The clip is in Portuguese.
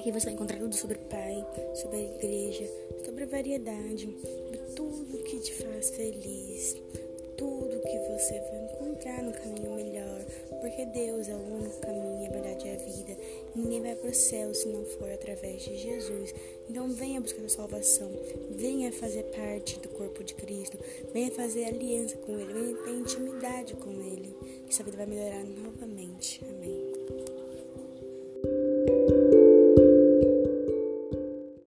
Aqui você vai encontrar tudo sobre o Pai, sobre a igreja, sobre a variedade, sobre tudo que te faz feliz, tudo que você vai encontrar no caminho melhor, porque Deus é o único caminho, a verdade é a vida. Ninguém vai para o céu se não for através de Jesus. Então venha buscar a salvação, venha fazer parte do corpo de Cristo, venha fazer aliança com Ele, venha ter intimidade com Ele, que sua vida vai melhorar novamente.